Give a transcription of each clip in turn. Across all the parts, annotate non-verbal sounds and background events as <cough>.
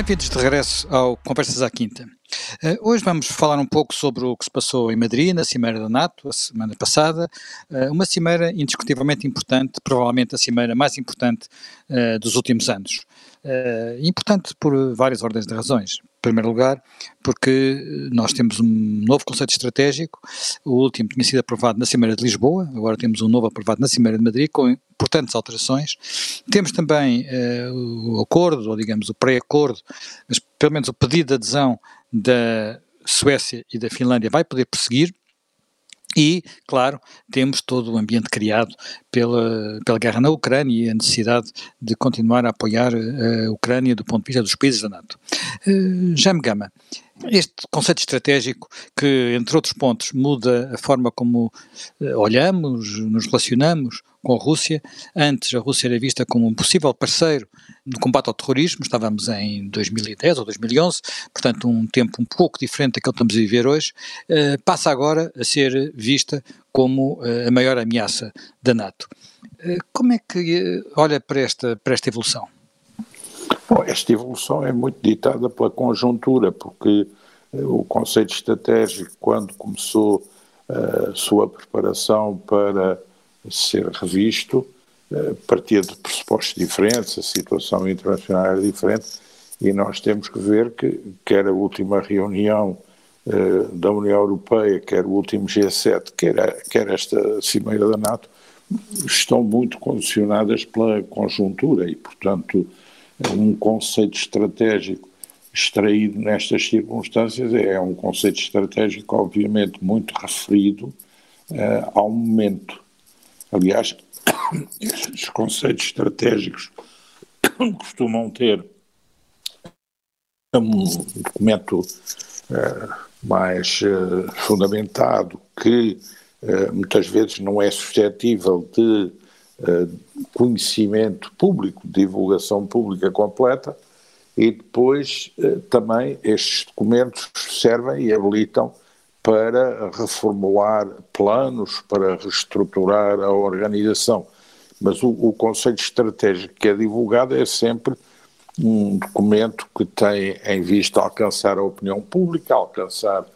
Bem-vindos de regresso ao Conversas à Quinta. Uh, hoje vamos falar um pouco sobre o que se passou em Madrid, na Cimeira da NATO, a semana passada. Uh, uma cimeira indiscutivelmente importante, provavelmente a cimeira mais importante uh, dos últimos anos. importante por várias ordens de razões. Primeiro lugar, porque nós temos um novo conceito estratégico, o último tinha sido aprovado na Cimeira de Lisboa, agora temos um novo aprovado na Cimeira de Madrid, com importantes alterações. Temos também uh, o acordo, ou digamos o pré-acordo, mas pelo menos o pedido de adesão da Suécia e da Finlândia vai poder prosseguir, e, claro, temos todo o ambiente criado pela, pela guerra na Ucrânia e a necessidade de continuar a apoiar a Ucrânia do ponto de vista dos países da NATO. Uh, Gama, este conceito estratégico que, entre outros pontos, muda a forma como uh, olhamos, nos relacionamos com a Rússia. Antes, a Rússia era vista como um possível parceiro no combate ao terrorismo, estávamos em 2010 ou 2011, portanto, um tempo um pouco diferente daquele que estamos a viver hoje. Uh, passa agora a ser vista como uh, a maior ameaça da NATO. como é que olha para esta, para esta evolução? Bom, esta evolução é muito ditada pela conjuntura, porque uh, o conceito estratégico, quando começou a uh, sua preparação para ser revisto, uh, partia de pressupostos diferentes, a situação internacional era diferente, e nós temos que ver que quer a última reunião da União Europeia, quer o último G7, quer, a, quer esta Cimeira da NATO, estão muito condicionadas pela conjuntura e, portanto, um conceito estratégico extraído nestas circunstâncias é um conceito estratégico, obviamente, muito referido uh, ao momento. Aliás, <coughs> estes conceitos estratégicos <coughs> costumam ter um documento uh, mais uh, fundamentado que muitas vezes não é suscetível de conhecimento público, divulgação pública completa, e depois eh, também estes documentos servem e habilitam para reformular planos, para reestruturar a organização. Mas o, o conceito estratégico que é divulgado é sempre um documento que tem em vista alcançar a opinião pública, alcançar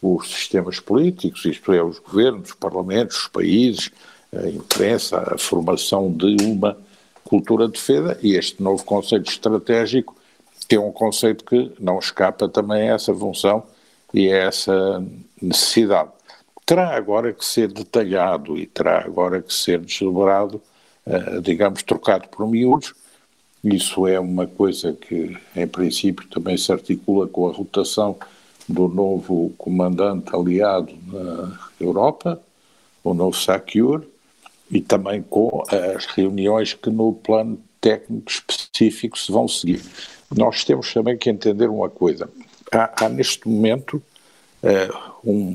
os sistemas políticos, isto é, os governos, os parlamentos, os países, a imprensa, a formação de uma cultura de defesa e este novo conceito estratégico que é um conceito que não escapa também a essa função e a essa necessidade. Terá agora que ser detalhado e terá agora que ser desdobrado, uh, digamos, trocado por miúdos. Isso é uma coisa que, em princípio, também se articula com a rotação do novo comandante aliado na Europa, o novo SACUR, e também com as reuniões que no plano técnico específico se vão seguir. Nós temos também que entender uma coisa. Há, há neste momento uh, um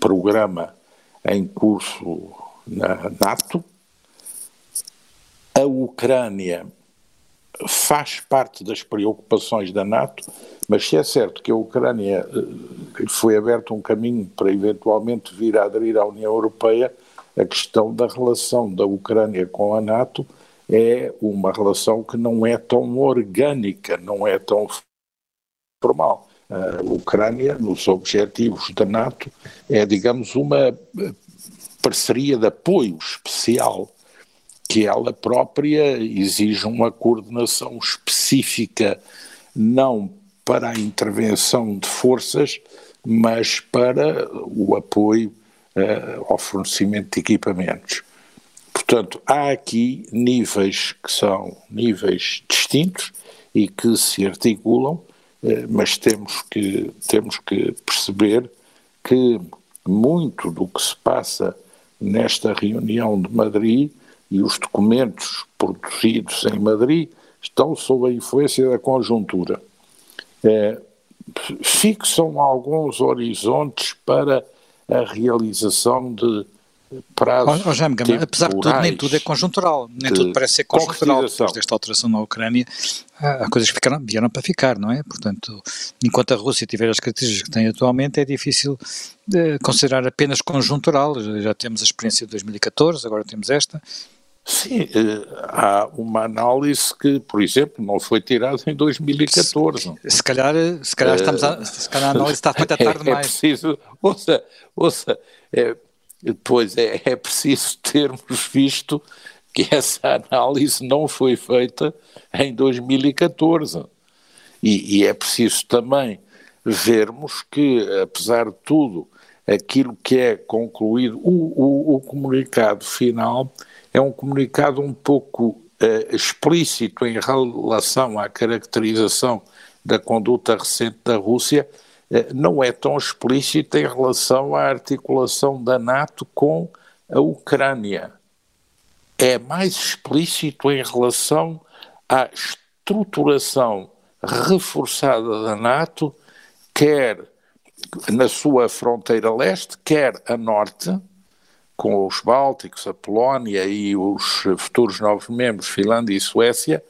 programa em curso na NATO. A Ucrânia faz parte das preocupações da NATO, mas se é certo que a Ucrânia uh, foi aberto um caminho para eventualmente vir a aderir à União Europeia, a questão da relação da Ucrânia com a NATO é uma relação que não é tão orgânica, não é tão formal. A Ucrânia, nos objetivos da NATO, é, digamos, uma parceria de apoio especial que ela própria exige uma coordenação específica, não para a intervenção de forças, mas para o apoio uh, ao fornecimento de equipamentos. Portanto, há aqui níveis que são níveis distintos e que se articulam, uh, mas temos que, temos que perceber que muito do que se passa nesta reunião de Madrid e os documentos produzidos em Madrid estão sob a influência da conjuntura. É, fixam alguns horizontes para a realização de prazos oh, oh, Gama, apesar de tudo, nem tudo é conjuntural, nem tudo parece ser conjuntural depois desta alteração na Ucrânia, há coisas que ficaram, vieram para ficar, não é? Portanto, enquanto a Rússia tiver as características que tem atualmente, é difícil de considerar apenas conjuntural, já temos a experiência de 2014, agora temos esta, Sim, eh, há uma análise que, por exemplo, não foi tirada em 2014. Se calhar, se calhar, estamos a, se calhar a análise está feita <laughs> tarde demais. É preciso, ouça, ouça, é, pois é, é preciso <laughs> termos visto que essa análise não foi feita em 2014. E, e é preciso também vermos que, apesar de tudo, aquilo que é concluído, o, o, o comunicado final é um comunicado um pouco uh, explícito em relação à caracterização da conduta recente da Rússia, uh, não é tão explícito em relação à articulação da NATO com a Ucrânia. É mais explícito em relação à estruturação reforçada da NATO, quer na sua fronteira leste, quer a norte, com os Bálticos, a Polónia e os futuros novos membros, Finlândia e Suécia,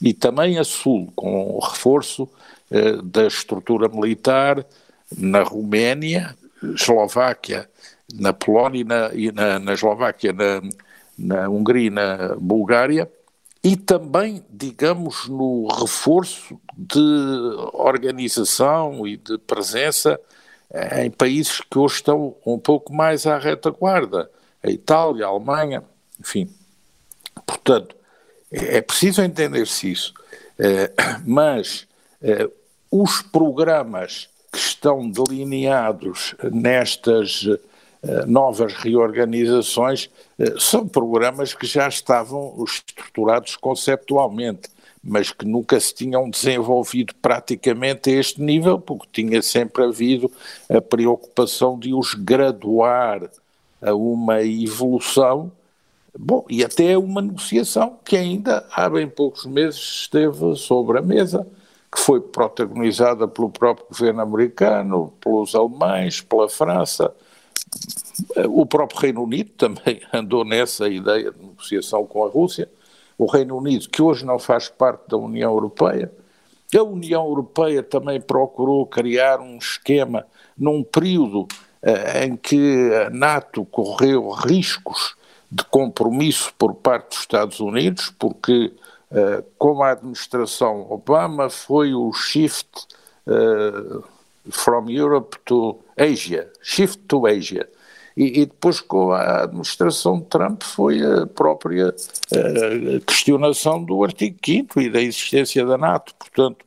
e também a Sul, com o reforço eh, da estrutura militar na Roménia, Eslováquia, na Polónia e na, e na, na Eslováquia, na, na Hungria e na Bulgária, e também, digamos, no reforço de organização e de presença em países que hoje estão um pouco mais à retaguarda, a Itália, a Alemanha, enfim. Portanto, é preciso entender-se isso. Eh, mas eh, os programas que estão delineados nestas eh, novas reorganizações são programas que já estavam estruturados conceptualmente mas que nunca se tinham desenvolvido praticamente a este nível, porque tinha sempre havido a preocupação de os graduar a uma evolução, bom, e até uma negociação que ainda há bem poucos meses esteve sobre a mesa, que foi protagonizada pelo próprio governo americano, pelos alemães, pela França, o próprio Reino Unido também <laughs> andou nessa ideia de negociação com a Rússia, o Reino Unido, que hoje não faz parte da União Europeia. A União Europeia também procurou criar um esquema num período eh, em que a NATO correu riscos de compromisso por parte dos Estados Unidos, porque, eh, como a administração Obama, foi o shift eh, from Europe to Asia, shift to Asia. E, e, depois com a administração de Trump foi a própria uh, questionação do artigo 5 e da existência da NATO. Portanto,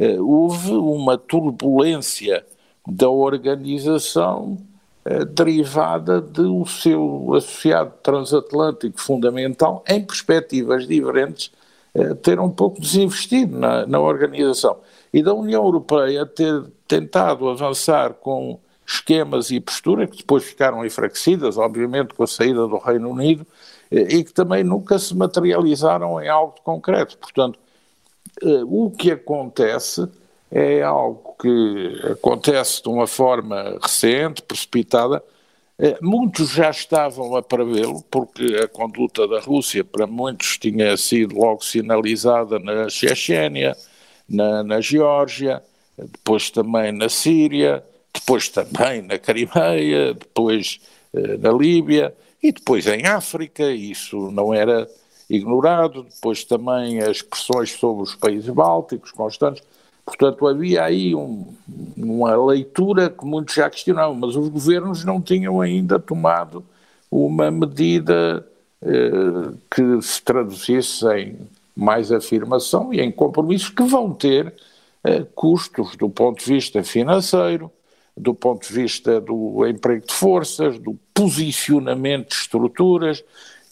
uh, houve uma turbulência da organização uh, derivada do seu associado transatlântico fundamental em perspectivas diferentes ter um pouco desinvestido na, na organização. E da União Europeia ter tentado avançar com esquemas e posturas que depois ficaram enfraquecidas, obviamente, com a saída do Reino Unido, eh, e que também nunca se materializaram em algo concreto. Portanto, eh, o que acontece é algo que acontece de uma forma recente, precipitada. Eh, muitos já estavam a prevê-lo, porque a conduta da Rússia, para muitos, tinha sido logo sinalizada na Chechênia, na, na Geórgia, depois também na Síria, depois também na Crimeia, depois eh, na Líbia e depois em África, isso não era ignorado, depois também as pressões sobre os países bálticos constantes. Portanto, havia aí um, uma leitura que muitos já questionavam, mas os governos não tinham ainda tomado uma medida eh, que se traduzisse em mais afirmação e em compromissos que vão ter eh, custos do ponto de vista financeiro, do ponto de vista do emprego de forças, do posicionamento de estruturas,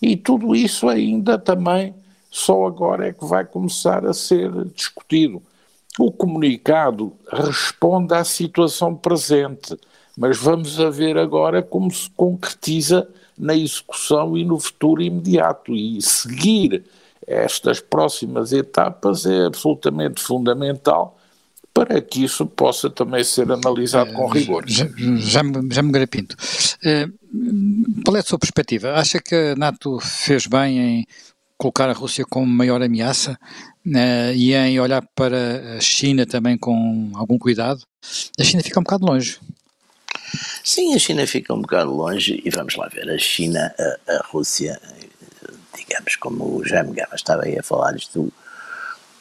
e tudo isso ainda também só agora é que vai começar a ser discutido. O comunicado responde à situação presente, mas vamos a ver agora como se concretiza na execução e no futuro imediato. E seguir estas próximas etapas é absolutamente fundamental para que isso possa também ser analisado com rigor. Já, já, já me garapinto. Uh, qual é a sua perspectiva? Acha que a NATO fez bem em colocar a Rússia como maior ameaça uh, e em olhar para a China também com algum cuidado? A China fica um bocado longe. Sim, a China fica um bocado longe e vamos lá ver. A China, a, a Rússia digamos, como o Jaime Gama estava aí a falar, isto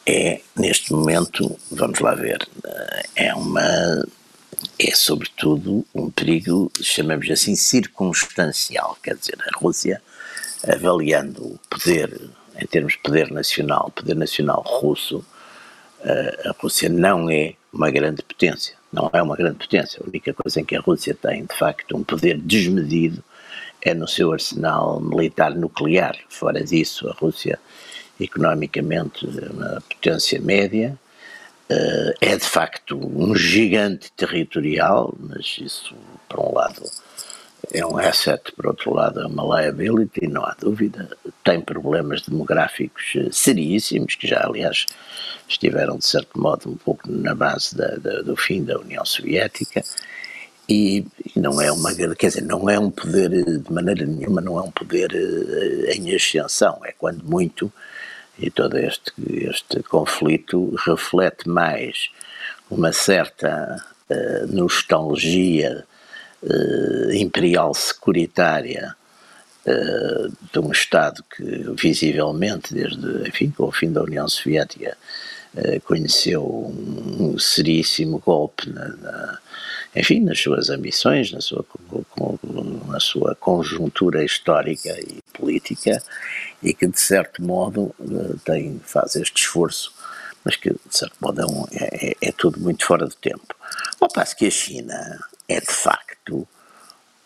é, neste momento, vamos lá ver, é uma. É sobretudo um perigo, chamamos assim, circunstancial. Quer dizer, a Rússia, avaliando o poder, em termos de poder nacional, poder nacional russo, a Rússia não é uma grande potência. Não é uma grande potência. A única coisa em que a Rússia tem, de facto, um poder desmedido é no seu arsenal militar nuclear. Fora disso, a Rússia economicamente uma potência média, uh, é de facto um gigante territorial, mas isso, por um lado, é um asset, por outro lado, é uma liability, não há dúvida. Tem problemas demográficos eh, seríssimos, que já, aliás, estiveram, de certo modo, um pouco na base da, da, do fim da União Soviética. E, não é uma, quer dizer, não é um poder, de maneira nenhuma, não é um poder uh, em ascensão, é quando muito e todo este, este conflito reflete mais uma certa uh, nostalgia uh, imperial securitária uh, de um Estado que visivelmente, desde enfim, com o fim da União Soviética, conheceu um, um seríssimo golpe na, na, enfim, nas suas ambições, na sua, na sua conjuntura histórica e política, e que de certo modo eh, tem, faz este esforço, mas que de certo modo é, um, é, é, é tudo muito fora de tempo. Ao passo que a China é de facto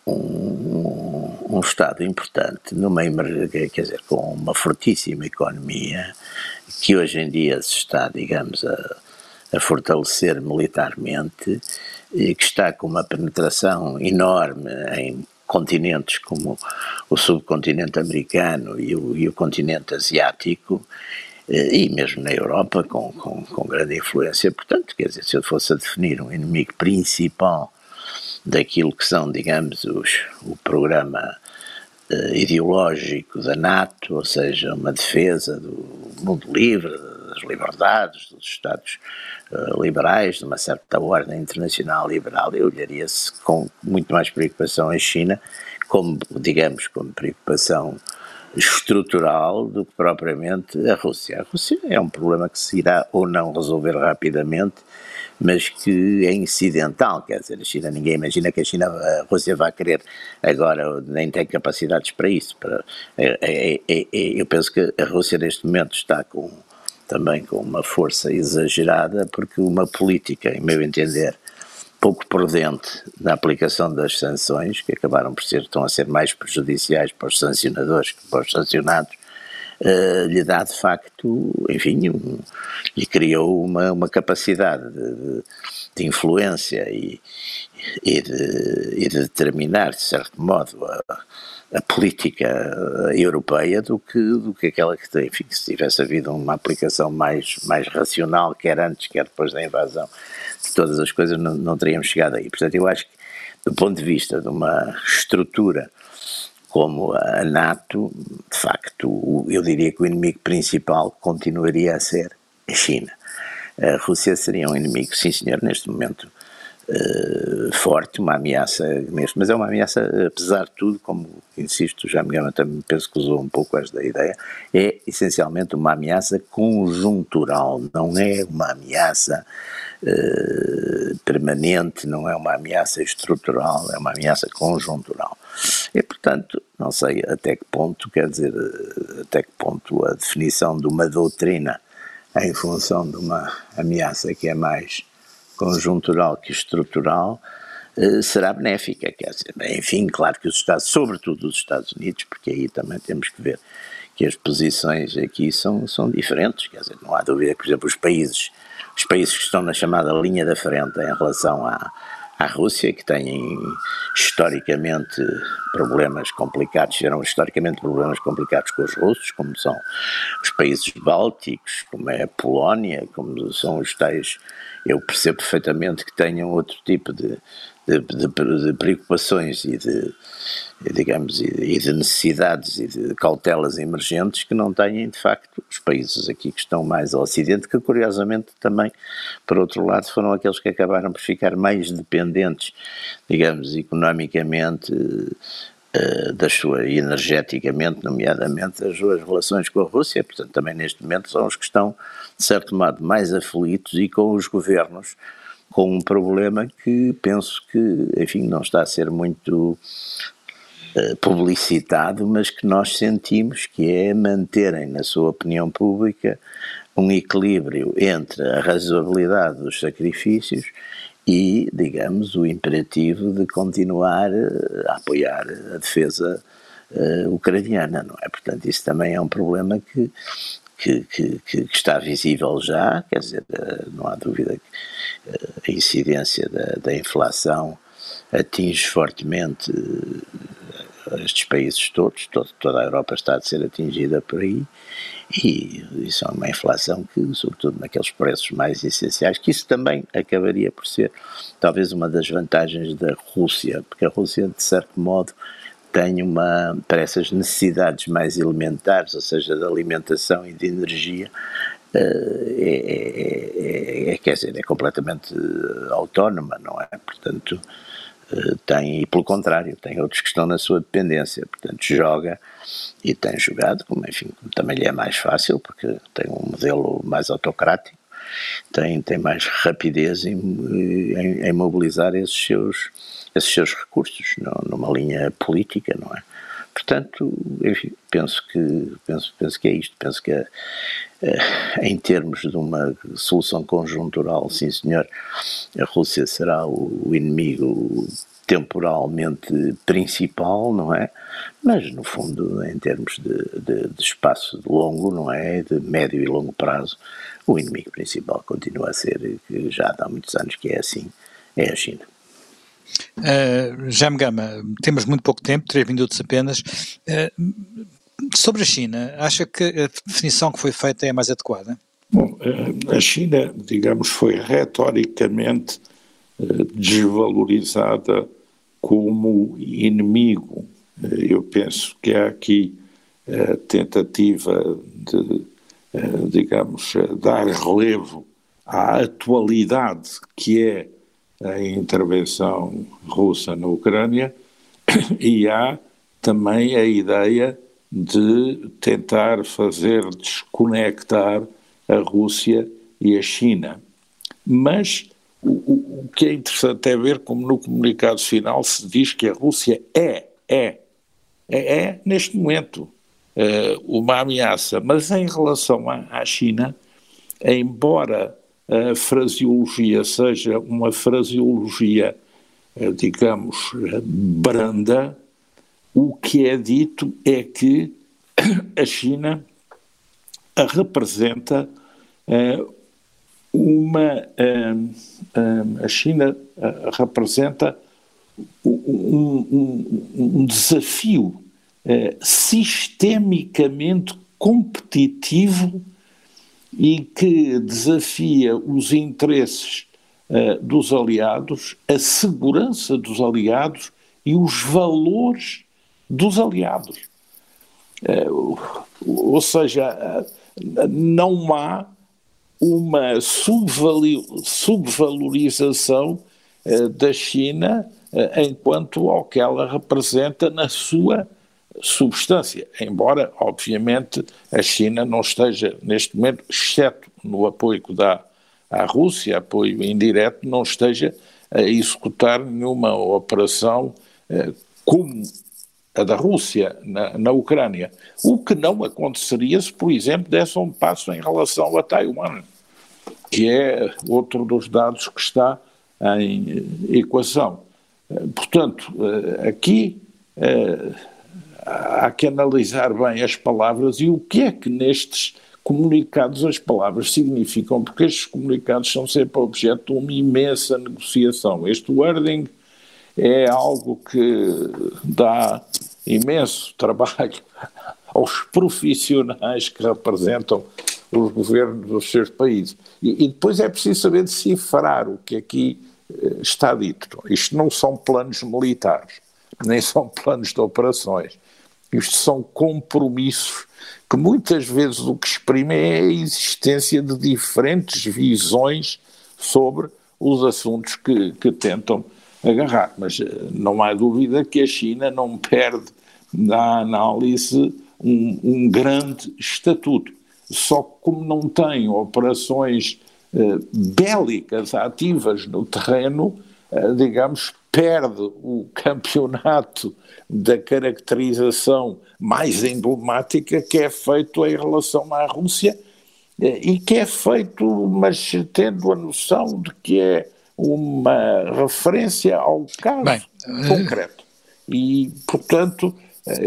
um, um Estado importante, numa, quer dizer, com uma fortíssima economia, que hoje em dia se está, digamos, a, a fortalecer militarmente, e que está com uma penetração enorme em continentes como o subcontinente americano e o, e o continente asiático, eh, e mesmo na Europa, com, com, com, grande influência. Portanto, quer dizer, se eu fosse a definir um inimigo principal daquilo que são, digamos, os, o programa uh, ideológico da NATO, ou seja, uma defesa do mundo livre, das liberdades, dos Estados uh, liberais, de uma certa ordem internacional liberal, eu olharia-se com muito mais preocupação a China, como, digamos, como preocupação estrutural do que propriamente a Rússia. A Rússia é um problema que se irá ou não resolver rapidamente, mas que é incidental, quer dizer, a China, ninguém imagina que a China, a Rússia vai querer agora, nem tem capacidades para isso. Para, é, é, é, é eu penso que a Rússia neste momento está com também com uma força exagerada, porque uma política, em meu entender, pouco prudente na aplicação das sanções, que acabaram por ser, estão a ser mais prejudiciais para os sancionadores que para os sancionados, uh, lhe dá de facto, enfim, um, lhe criou uma, uma capacidade de, de influência e, e, de, e de determinar, de certo modo, a, a política eh, europeia do que, do que aquela que tem. Enfim, se tivesse havido uma aplicação mais, mais racional, quer antes, quer depois da invasão de todas as coisas, não, não teríamos chegado aí. Portanto, eu acho que, do ponto de vista de uma estrutura como a NATO, de facto, eu diria que o inimigo principal continuaria a ser a China. A Rússia seria um inimigo, sim senhor, neste momento uh, forte, uma ameaça mesmo, mas é uma ameaça, apesar de tudo, como insisto, já engano, também penso que usou um pouco esta ideia, é essencialmente uma ameaça conjuntural, não é uma ameaça uh, permanente, não é uma ameaça estrutural, é uma ameaça conjuntural. E, portanto, não sei até que ponto, quer dizer, até que ponto a definição de uma doutrina em função de uma ameaça que é mais conjuntural que estrutural, eh, será benéfica. Quer dizer, enfim, claro que os Estados, sobretudo os Estados Unidos, porque aí também temos que ver que as posições aqui são, são diferentes. Quer dizer, não há dúvida que, por exemplo, os países, os países que estão na chamada linha da frente em relação à, à Rússia, que têm historicamente problemas complicados, tiveram historicamente problemas complicados com os russos, como são os países bálticos, como é a Polónia, como são os tais. Eu percebo perfeitamente que tenham outro tipo de, de, de, de preocupações e de, digamos, e de necessidades e de cautelas emergentes que não têm, de facto, os países aqui que estão mais ao Ocidente, que curiosamente também, por outro lado, foram aqueles que acabaram por ficar mais dependentes, digamos, economicamente uh, das suas, energeticamente, nomeadamente, as suas relações com a Rússia, portanto, também neste momento são os que estão, de certo modo, mais aflitos e com os governos com um problema que penso que, enfim, não está a ser muito uh, publicitado, mas que nós sentimos que é manterem na sua opinião pública um equilíbrio entre a razoabilidade dos sacrifícios e, digamos, o imperativo de continuar eh, a apoiar a defesa uh, ucraniana, não é? Portanto, isso também é um problema que, que, que, que, está visível já, quer dizer, não há dúvida que a incidência da, da inflação atinge fortemente estes países todos, todo, toda a Europa está a ser atingida por aí, e isso é uma inflação que, sobretudo naqueles preços mais essenciais, que isso também acabaria por ser talvez uma das vantagens da Rússia, porque a Rússia, de certo modo, tem uma, para essas necessidades mais elementares, ou seja, de alimentação e de energia, eh, é, é, é, é, quer dizer, é completamente autónoma, não é? Portanto, eh, tem, e pelo contrário, tem outros que estão na sua dependência, portanto joga e tem jogado, como enfim, também lhe é mais fácil, porque tem um modelo mais autocrático, tem, tem mais rapidez em, em, em mobilizar esses seus, esses seus recursos numa linha política, não é? Portanto, enfim, penso que, penso, penso que é isto, penso que é, é, em termos de uma solução conjuntural, sim senhor, a Rússia será o, o inimigo temporalmente principal, não é? Mas, no fundo, em termos de, de, de, espaço longo, não é? De médio e longo prazo, o inimigo principal continua a ser, que já há muitos anos que é assim, é a China. Uh, Jaime Gama, temos muito pouco tempo, três minutos apenas. Uh, sobre a China, acha que a definição que foi feita é a mais adequada? Bom, eh, a China, digamos, foi retoricamente desvalorizada como inimigo. Eu penso que há aqui a tentativa de, digamos, dar relevo à atualidade que é a intervenção russa na Ucrânia <coughs> e há também a ideia de tentar fazer desconectar a Rússia e a China. Mas o, o, que é interessante é ver como no comunicado final se diz que a Rússia é, é, é, é neste momento uh, uma ameaça. Mas em relação à, à China, embora a fraseologia seja uma fraseologia, eh, digamos, branda, o que é dito é que a China representa eh, uma. Eh, a China representa um, um, um desafio sistemicamente competitivo e que desafia os interesses uh, dos aliados, a segurança dos aliados e os valores dos aliados. Uh, ou seja, uh, não há uma subvalorização da China enquanto ao que ela representa na sua substância, embora, obviamente, a China não esteja, neste momento, exceto no apoio que dá à Rússia, apoio indireto, não esteja a executar nenhuma operação eh, como a da Rússia na, na, Ucrânia. O que não aconteceria se, por exemplo, desse um passo em relação a Taiwan, que é outro dos dados que está em equação. Eh, portanto, eh, aqui eh, há que analisar bem as palavras e o que é que nestes comunicados as palavras significam, porque estes comunicados são sempre objeto de uma imensa negociação. Este wording é algo que dá imenso trabalho <laughs> aos profissionais que representam os governos dos seus países. E, e depois é preciso saber decifrar o que aqui eh, está dito. Isto não são planos militares, nem são planos de operações. Isto são compromissos que muitas vezes o que exprimem é a existência de diferentes visões sobre os assuntos que, que tentam agarrar. Mas não há dúvida que a China não perde na análise um, um grande estatuto. Só que como não tem operações eh, bélicas ativas no terreno, eh, digamos, perde o campeonato da caracterização mais emblemática que é feito em relação à Rússia eh, e que é feito, mas tendo a noção de que é uma referência ao caso Bem, concreto. E, portanto,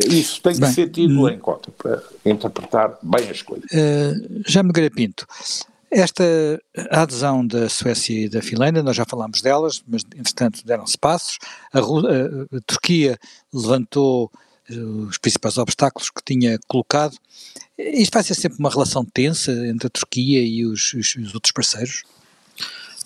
isso tem que bem, ser tido em conta para interpretar bem as coisas. Uh, já me Pinto, esta adesão da Suécia e da Finlândia, nós já falámos delas, mas entretanto deram-se passos. A, a, a, Turquia levantou eh, os principais obstáculos que tinha colocado. Isto vai ser sempre uma relação tensa entre a Turquia e os, os, os outros parceiros?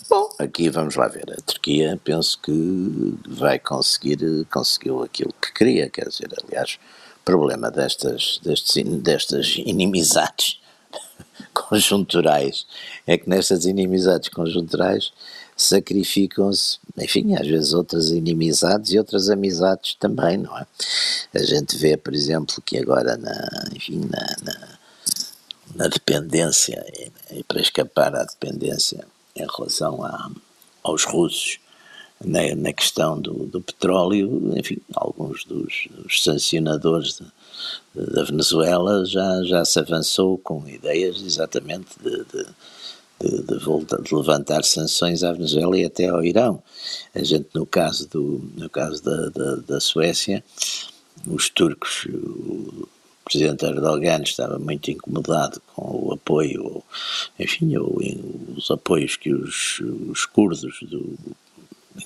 Bom, aqui vamos lá ver. A Turquia penso que vai conseguir, conseguiu aquilo que queria, quer dizer, aliás, problema destas, destes, destas inimizades <laughs> conjunturais é que nestas inimizades conjunturais sacrificam-se, enfim, às vezes outras inimizades e outras amizades também, não é? A gente vê, por exemplo, que agora na, enfim, na, na, na dependência, e, e, para escapar à dependência em relação a, aos russos, na, na questão do, do, petróleo, enfim, alguns dos, dos sancionadores de, da Venezuela já, já se avançou com ideias exatamente de, de, de, de, voltar, de levantar sanções à Venezuela e até ao Irão. A gente, no caso, do, no caso da, da, da Suécia, os turcos, presidente Erdogan estava muito incomodado com o apoio, enfim, os apoios que os, os curdos do,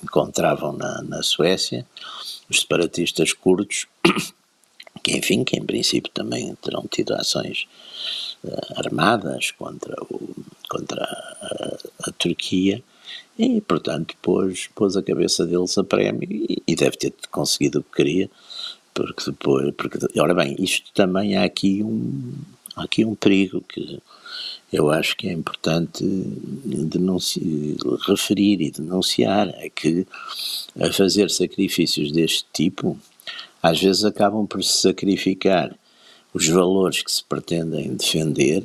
encontravam na, na Suécia, os separatistas curdos <coughs> que enfim, que em princípio também terão tido ações uh, armadas contra, o, contra a, a, Turquia. E, portanto, pôs, pôs a cabeça deles a prémio e, e deve ter conseguido o que queria, porque depois, porque, ora bem, isto também há aqui um, há aqui um perigo que eu acho que é importante referir e denunciar, é que a fazer sacrifícios deste tipo, às vezes acabam por se sacrificar os valores que se pretendem defender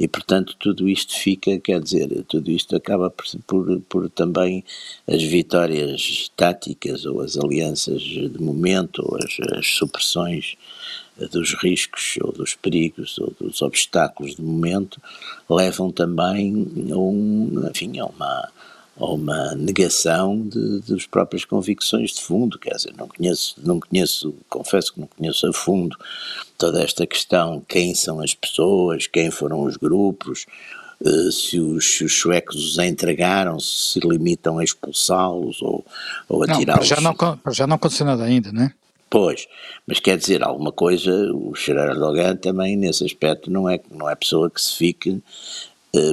e, portanto, tudo isto fica, quer dizer, tudo isto acaba por, por, por, também as vitórias táticas ou as alianças de momento ou as, as supressões dos riscos ou dos perigos ou dos obstáculos de momento levam também a, um, enfim, a uma ou uma negação de, das próprias convicções de fundo, quer dizer, não conheço, não conheço, confesso que não conheço a fundo toda esta questão, quem são as pessoas, quem foram os grupos, uh, se, os, se os suecos os entregaram, se se limitam a expulsá-los ou, ou a tirá-los. Já não, já não aconteceu nada ainda, não é? Pois, mas quer dizer alguma coisa, o Gerard Dogan também nesse aspecto não é, não é pessoa que se fique eh,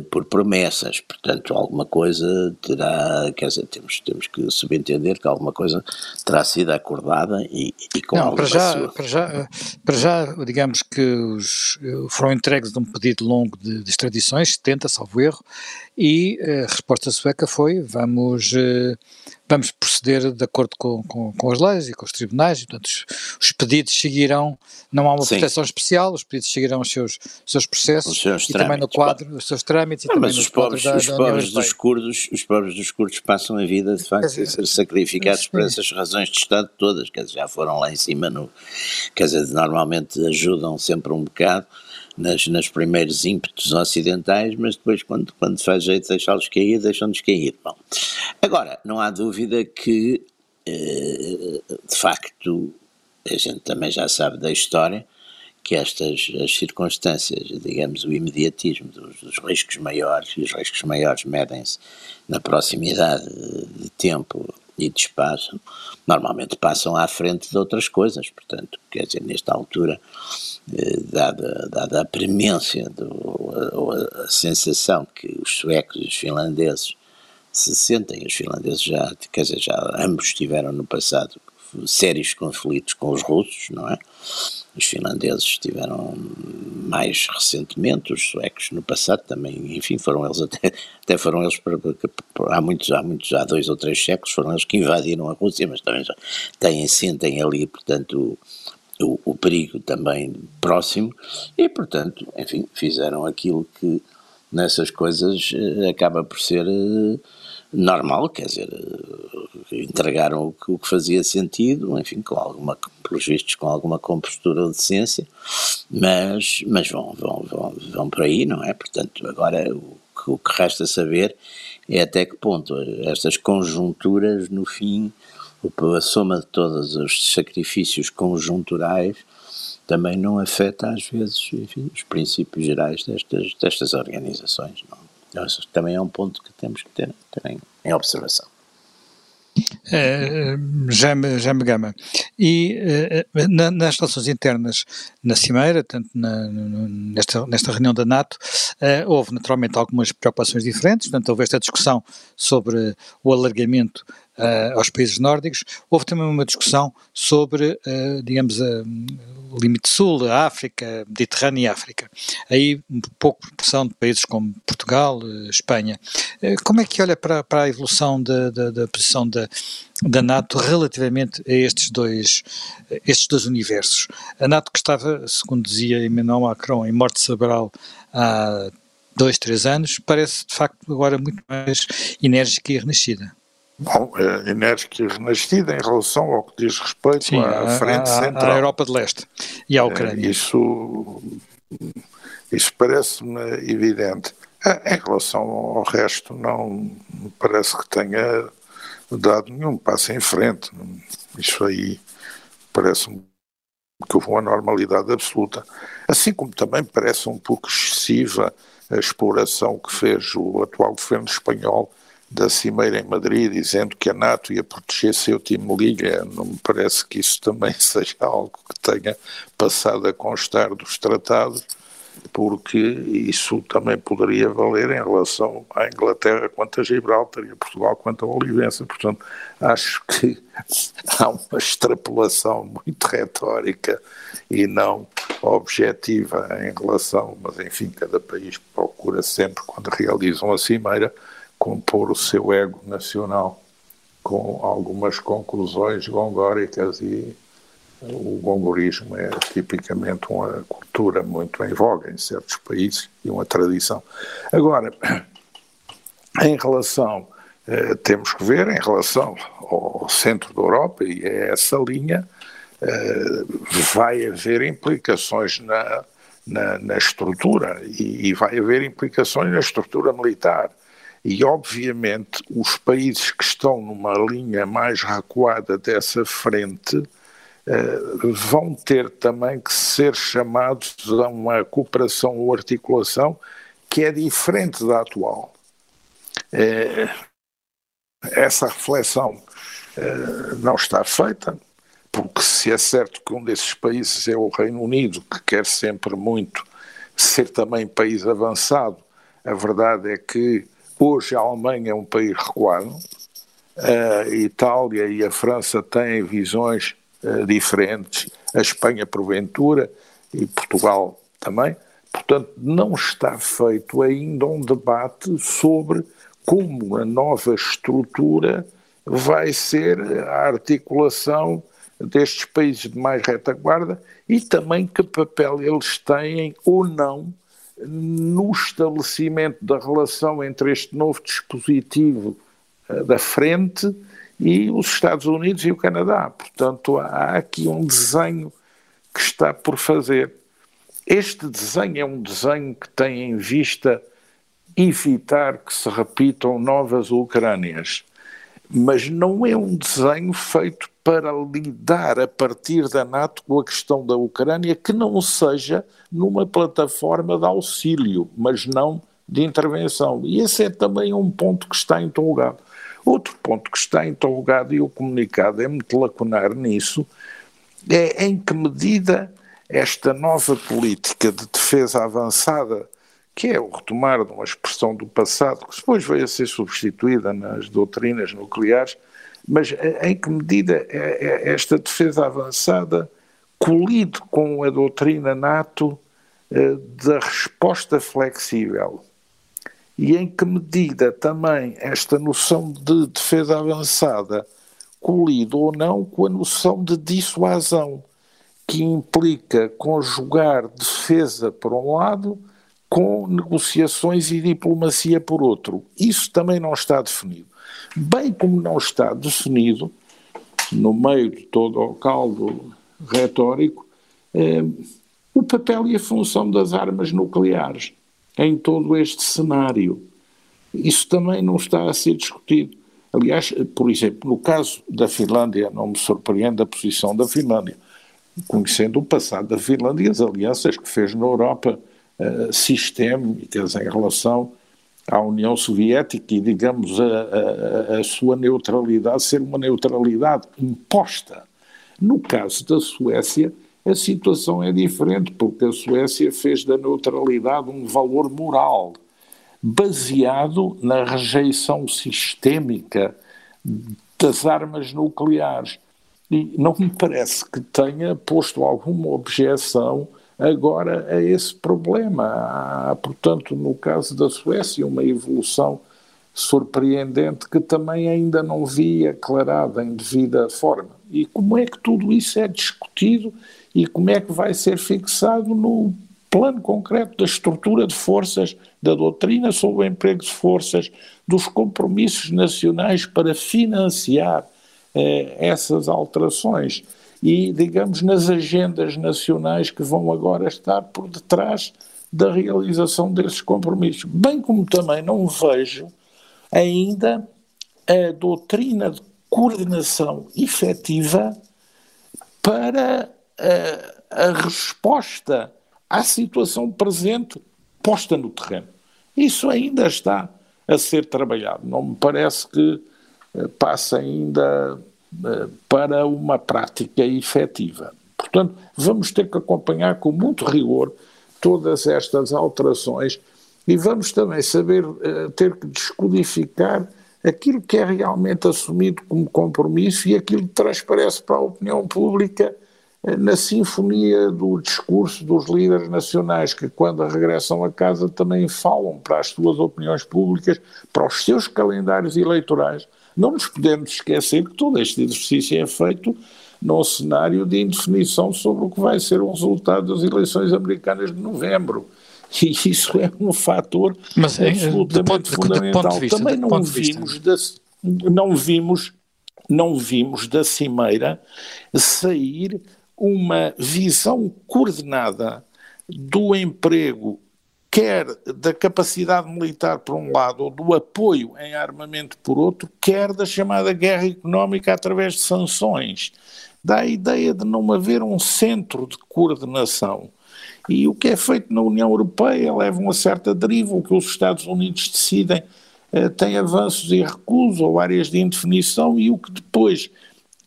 por promessas, portanto alguma coisa terá, quer dizer, temos, temos que subentender que alguma coisa terá sido acordada e, e com Não, para já, sua... para já, para já, digamos que os, foram entregues de um pedido longo de, de extradições, 70, salvo erro, e eh, a resposta sueca foi, vamos eh, vamos proceder de acordo com, com, com, as leis e com os tribunais, portanto os, os pedidos seguirão, não há uma Sim. proteção especial, os pedidos seguirão os seus, seus processos os seus e trâmites, também no quadro, os seus trâmites e não, também mas os pobres, da, os, da pobres dos curdos, os pobres dos curdos passam a vida de facto a ser sacrificados por essas razões de Estado todas, quer dizer, já foram lá em cima no, quer dizer, normalmente ajudam sempre um bocado, nas, nos primeiros ímpetos ocidentais, mas depois, quando, quando faz jeito deixá-los cair, deixam-nos cair. Bom, agora, não há dúvida que, eh, de facto, a gente também já sabe da história que estas as circunstâncias, digamos, o imediatismo dos, dos riscos maiores, e os riscos maiores medem-se na proximidade de tempo e de espaço, normalmente passam à frente de outras coisas. Portanto, quer dizer, nesta altura, dada, dada a premência, do, a, a, sensação que os suecos e os finlandeses se sentem, os finlandeses já, quer dizer, já ambos tiveram no passado sérios conflitos com os russos, não é? os finlandeses estiveram mais recentemente, os suecos no passado também, enfim, foram eles até, <laughs> até foram eles, há muitos, há muitos, há dois ou três séculos, foram eles que invadiram a Rússia, mas também já têm, sentem ali, portanto, o, o, o perigo também próximo, e portanto, enfim, fizeram aquilo que nessas coisas eh, acaba por ser eh, normal, quer dizer, eh, entregaram o que, fazia sentido, enfim, com alguma, pelos vistos, com alguma compostura de ciência, mas, mas vão, vão, vão, vão por aí, não é? Portanto, agora o, o que resta saber é até que ponto estas conjunturas, no fim, a soma de todos os sacrifícios conjunturais também não afeta às vezes enfim, os princípios gerais destas, destas organizações. Não? também é um ponto que temos que ter, ter em, em observação. É, já, me, já me gama. E uh, na, nas relações internas na Cimeira, tanto na, nesta, nesta reunião da NATO, houve naturalmente algumas preocupações diferentes, portanto houve esta discussão sobre o alargamento aos países nórdicos, houve também uma discussão sobre, digamos, limite sul, a África, Mediterrâneo e África. Aí um pouco proporção de países como Portugal, eh, Espanha. Eh, como é que olha para, para a evolução da, da, da posição da, da NATO relativamente a estes dois, estes dois universos? A NATO que estava, segundo dizia Emmanuel Macron, em morte cerebral há dois, três anos, parece de facto agora muito mais enérgica e renascida. Bom, é enérgica e renascida em relação ao que diz respeito Sim, à frente a, central. À Europa de Leste e à é, Ucrânia. Isso, isso parece-me evidente. É, em relação ao resto, não parece que tenha dado nenhum passo em frente. Isso aí parece-me que houve uma normalidade absoluta. Assim como também parece um pouco excessiva a exploração que fez o atual governo espanhol da Cimeira em Madrid, dizendo que a NATO ia proteger seu Timor-Leste, não me parece que isso também <laughs> seja algo que tenha passado a constar dos tratados, porque isso também poderia valer em relação à Inglaterra quanto a Gibraltar e a Portugal quanto a Olivença. Portanto, acho que <laughs> há uma extrapolação muito retórica e não objetiva em relação, mas enfim, cada país procura sempre, quando realiza uma cimeira, compor o seu ego nacional com algumas conclusões gongóricas e o gongorismo é tipicamente uma cultura muito em voga em certos países e uma tradição. Agora, em relação, eh, temos que ver, em relação ao centro da Europa e a essa linha, eh, vai haver implicações na, na, na estrutura e, e vai haver implicações na estrutura militar. E, obviamente, os países que estão numa linha mais recuada dessa frente eh, vão ter também que ser chamados a uma cooperação ou articulação que é diferente da atual. Eh, essa reflexão eh, não está feita, porque se é certo que um desses países é o Reino Unido, que quer sempre muito ser também país avançado, a verdade é que Hoje a Alemanha é um país recuado, a Itália e a França têm visões uh, diferentes, a Espanha porventura e Portugal também. Portanto, não está feito ainda um debate sobre como a nova estrutura vai ser a articulação destes países de mais retaguarda e também que papel eles têm ou não no estabelecimento da relação entre este novo dispositivo uh, da frente e os Estados Unidos e o Canadá. Portanto, há aqui um desenho que está por fazer. Este desenho é um desenho que tem em vista evitar que se repitam novas Ucrânias, mas não é um desenho feito para lidar a partir da NATO com a questão da Ucrânia que não seja numa plataforma de auxílio, mas não de intervenção. E esse é também um ponto que está interrogado. Outro ponto que está interrogado e o comunicado é muito lacunar nisso é em que medida esta nova política de defesa avançada, que é o retomar de uma expressão do passado, que depois veio a ser substituída nas doutrinas nucleares, mas em que medida é, é esta defesa avançada colide com a doutrina NATO eh, da resposta flexível. E em que medida também esta noção de defesa avançada colide ou não com a noção de dissuasão, que implica conjugar defesa por um lado com negociações e diplomacia por outro. Isso também não está definido. Bem como não está definido, no meio de todo o caldo retórico, eh, o papel e a função das armas nucleares em todo este cenário. Isso também não está a ser discutido. Aliás, por exemplo, no caso da Finlândia, não me surpreende a posição da Finlândia, conhecendo o passado da Finlândia as alianças que fez na Europa uh, sistémicas em relação à União Soviética e, digamos, a, a, a sua neutralidade ser uma neutralidade imposta. No caso da Suécia, a situação é diferente, porque a Suécia fez da neutralidade um valor moral, baseado na rejeição sistémica das armas nucleares. E não me parece que tenha posto alguma objeção agora a esse problema. Há, portanto, no caso da Suécia, uma evolução surpreendente que também ainda não vi aclarada em devida forma. E como é que tudo isso é discutido e como é que vai ser fixado no plano concreto da estrutura de forças, da doutrina sobre o emprego de forças, dos compromissos nacionais para financiar eh, essas alterações e, digamos, nas agendas nacionais que vão agora estar por detrás da realização desses compromissos. Bem como também não vejo ainda a doutrina de coordenação efetiva para a, a resposta à situação presente posta no terreno. Isso ainda está a ser trabalhado. Não me parece que eh, passa ainda eh, para uma prática efetiva. Portanto, vamos ter que acompanhar com muito rigor todas estas alterações e vamos também saber uh, ter que descodificar aquilo que é realmente assumido como compromisso e aquilo que transparece para a opinião pública uh, na sinfonia do discurso dos líderes nacionais, que quando regressam a casa também falam para as suas opiniões públicas, para os seus calendários eleitorais, não nos podemos esquecer que todo este exercício é feito num cenário de indefinição sobre o que vai ser o resultado das eleições americanas de novembro. E isso é um fator Mas, é, absolutamente ponto, fundamental. De, de vista, Também não vimos, da, não vimos, não vimos da cimeira sair uma visão coordenada do emprego quer da capacidade militar por um lado, ou do apoio em armamento por outro, quer da chamada guerra económica através de sanções. Dá a ideia de não haver um centro de coordenação. E o que é feito na União Europeia leva uma certa deriva, o que os Estados Unidos decidem eh, tem avanços e recusos ou áreas de indefinição, e o que depois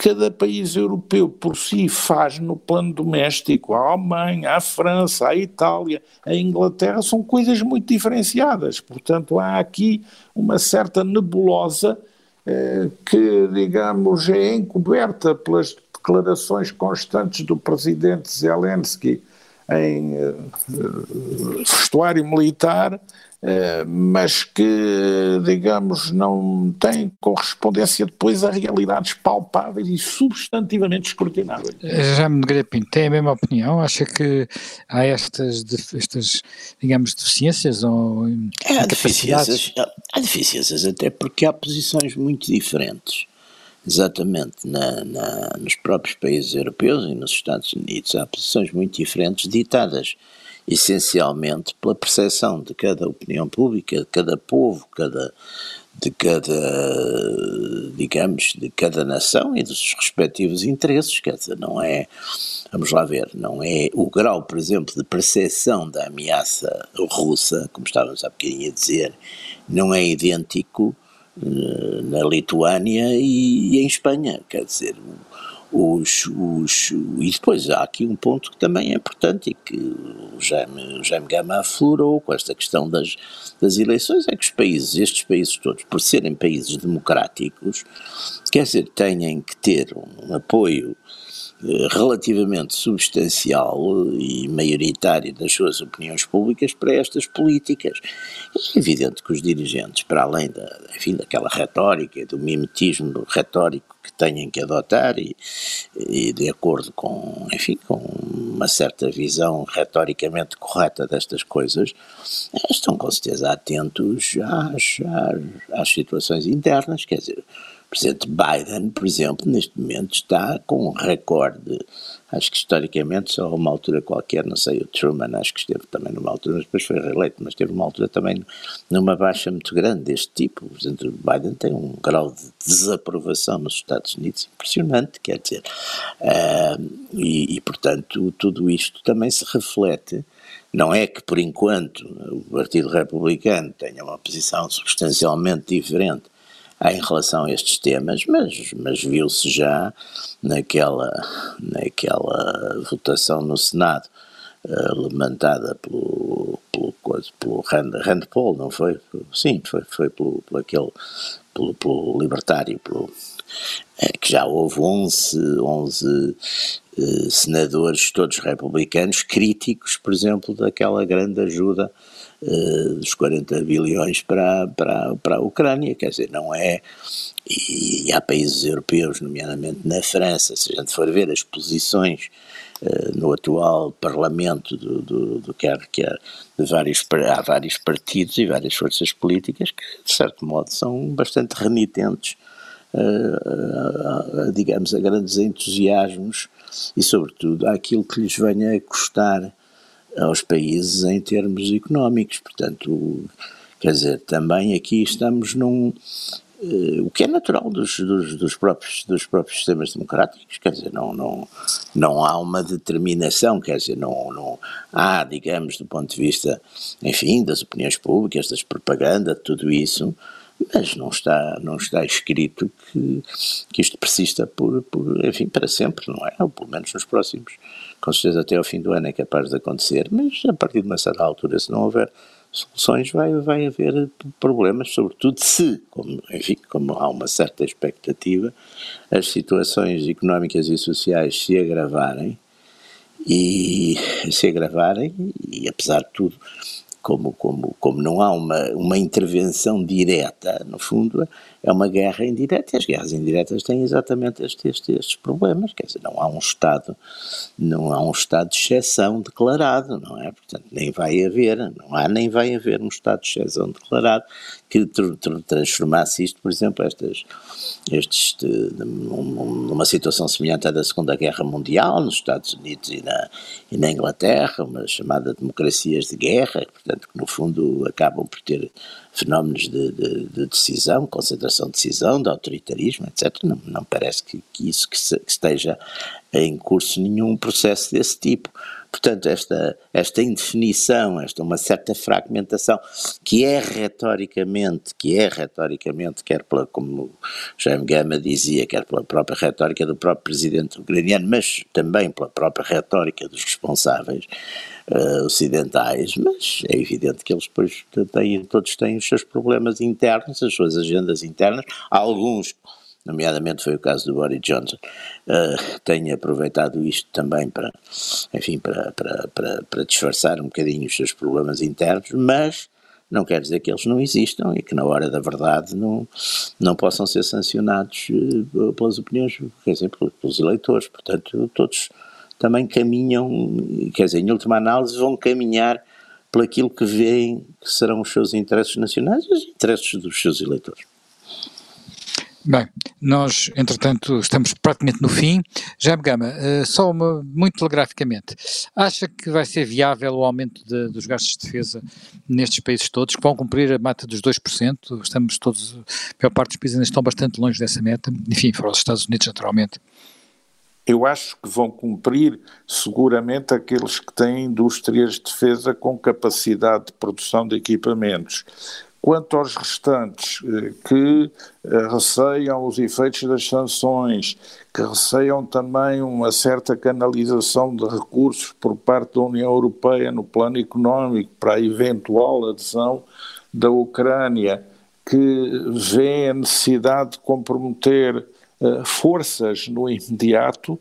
cada país europeu por si faz no plano doméstico, a Alemanha, a França, a Itália, a Inglaterra, são coisas muito diferenciadas. Portanto, há aqui uma certa nebulosa eh, que, digamos, é encoberta pelas declarações constantes do presidente Zelensky em eh, vestuário militar eh, mas que, digamos, não tem correspondência depois a realidades palpáveis e substantivamente escrutináveis. Eh, já me Pinto, tem a mesma opinião? Acha que há estas, estas digamos, deficiências ou é, há deficiências, há deficiências até porque há posições muito diferentes exatamente na, na, nos próprios países europeus e nos Estados Unidos há posições muito diferentes ditadas essencialmente pela percepção de cada opinião pública, de cada povo, cada, de cada, digamos, de cada nação e dos respectivos interesses, quer dizer, não é, vamos lá ver, não é o grau, por exemplo, de percepção da ameaça russa, como estávamos há bocadinho a dizer, não é idêntico eh, na Lituânia e em Espanha, quer dizer, os, os, e depois há aqui um ponto que também é importante e que o Jaime, o Jaime Gama aflorou com esta questão das, das eleições, é que os países, estes países todos, por serem países democráticos, quer dizer, têm que ter um apoio relativamente substancial e maioritário das suas opiniões públicas para estas políticas. É evidente que os dirigentes, para além da, enfim, daquela retórica, do mimetismo retórico que tenham que adotar e, e, de acordo com, enfim, com uma certa visão retoricamente correta destas coisas, estão com certeza atentos às, às, às situações internas, quer dizer, presidente Biden, por exemplo, neste momento está com um recorde, acho que historicamente só uma altura qualquer, não sei, o Truman acho que esteve também numa altura, mas depois foi reeleito, mas teve uma altura também numa baixa muito grande deste tipo. O presidente Biden tem um grau de desaprovação nos Estados Unidos impressionante, quer dizer, uh, e, e portanto tudo isto também se reflete não é que, por enquanto, o Partido Republicano tenha uma posição substancialmente diferente em relação a estes temas, mas, mas viu-se já naquela, naquela votação no Senado uh, levantada pelo, pelo, pelo Rand, Rand Paul, não foi? Sim, foi, foi pelo, pelo, aquele, pelo, pelo libertário, pelo, é, que já houve 11, 11 uh, senadores, todos republicanos, críticos, por exemplo, daquela grande ajuda dos 40 bilhões para, para, para a Ucrânia, quer dizer, não é. E, e há países europeus, nomeadamente na França, se a gente for ver as posições uh, no atual Parlamento do, do, do quer, quer de vários, há vários partidos e várias forças políticas que, de certo modo, são bastante renitentes. Uh, digamos, a grandes entusiasmos e, sobretudo, àquilo que lhes venha a custar aos países em termos económicos. Portanto, quer dizer, também aqui estamos num. Uh, o que é natural dos, dos, dos, próprios, dos próprios sistemas democráticos, quer dizer, não, não, não há uma determinação, quer dizer, não, não há, digamos, do ponto de vista, enfim, das opiniões públicas, das propaganda, tudo isso, mas não está, não está escrito que, que isto persista por, por, enfim, para sempre, não é? Ou pelo menos nos próximos com certeza até ao fim do ano é capaz de acontecer, mas a partir de uma certa altura, se não houver soluções, vai, vai haver problemas, sobretudo se, como, enfim, como há uma certa expectativa, as situações económicas e sociais se agravarem, e se agravarem, e apesar de tudo, como, como, como não há uma, uma intervenção direta, no fundo, é uma guerra indireta, e as guerras indiretas têm exatamente este, este, estes problemas, quer dizer, não há um Estado, não há um Estado de exceção declarado, não é? Portanto, nem vai haver, não há nem vai haver um Estado de exceção declarado que transformasse isto, por exemplo, estas, estes, numa situação semelhante à da Segunda Guerra Mundial, nos Estados Unidos e na, e na Inglaterra, uma chamada democracias de guerra, portanto, que no fundo acabam por ter fenómenos de, de, de, decisão, concentração de decisão, de autoritarismo, etc. Não, não parece que, que isso que, se, que esteja em curso nenhum processo desse tipo. Portanto, esta, esta indefinição, esta uma certa fragmentação, que é retoricamente, que é retoricamente, quer pela, como Jaime Gama dizia, quer pela própria retórica do próprio presidente ucraniano, mas também pela própria retórica dos responsáveis uh, ocidentais, mas é evidente que eles depois têm, todos têm os seus problemas internos, as suas agendas internas, alguns nomeadamente foi o caso do Boris Johnson, uh, tenha aproveitado isto também para, enfim, para, para, para, para disfarçar um bocadinho os seus problemas internos, mas não quer dizer que eles não existam e que na hora da verdade não, não possam ser sancionados uh, pelas opiniões, quer dizer, pelos eleitores, portanto todos também caminham, quer dizer, em última análise vão caminhar por aquilo que veem que serão os seus interesses nacionais e os interesses dos seus eleitores. Bem, nós, entretanto, estamos praticamente no fim. Jaime Gama, uh, só uma, muito telegraficamente, acha que vai ser viável o aumento de, dos gastos de defesa nestes países todos, que vão cumprir a meta dos 2%? Estamos todos, a maior parte dos países ainda estão bastante longe dessa meta, enfim, fora os Estados Unidos, naturalmente. Eu acho que vão cumprir seguramente aqueles que têm indústrias de defesa com capacidade de produção de equipamentos. Quanto aos restantes eh, que eh, receiam os efeitos das sanções, que receiam também uma certa canalização de recursos por parte da União Europeia no plano económico para a eventual adesão da Ucrânia, que vê a necessidade de comprometer eh, forças no imediato,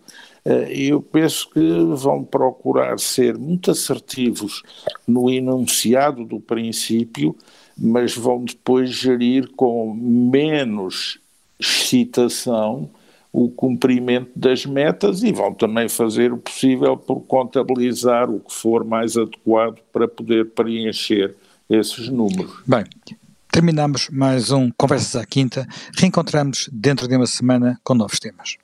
eu penso que vão procurar ser muito assertivos no enunciado do princípio, mas vão depois gerir com menos excitação o cumprimento das metas e vão também fazer o possível por contabilizar o que for mais adequado para poder preencher esses números. Bem, terminamos mais um Conversas à Quinta. Reencontramos dentro de uma semana com novos temas.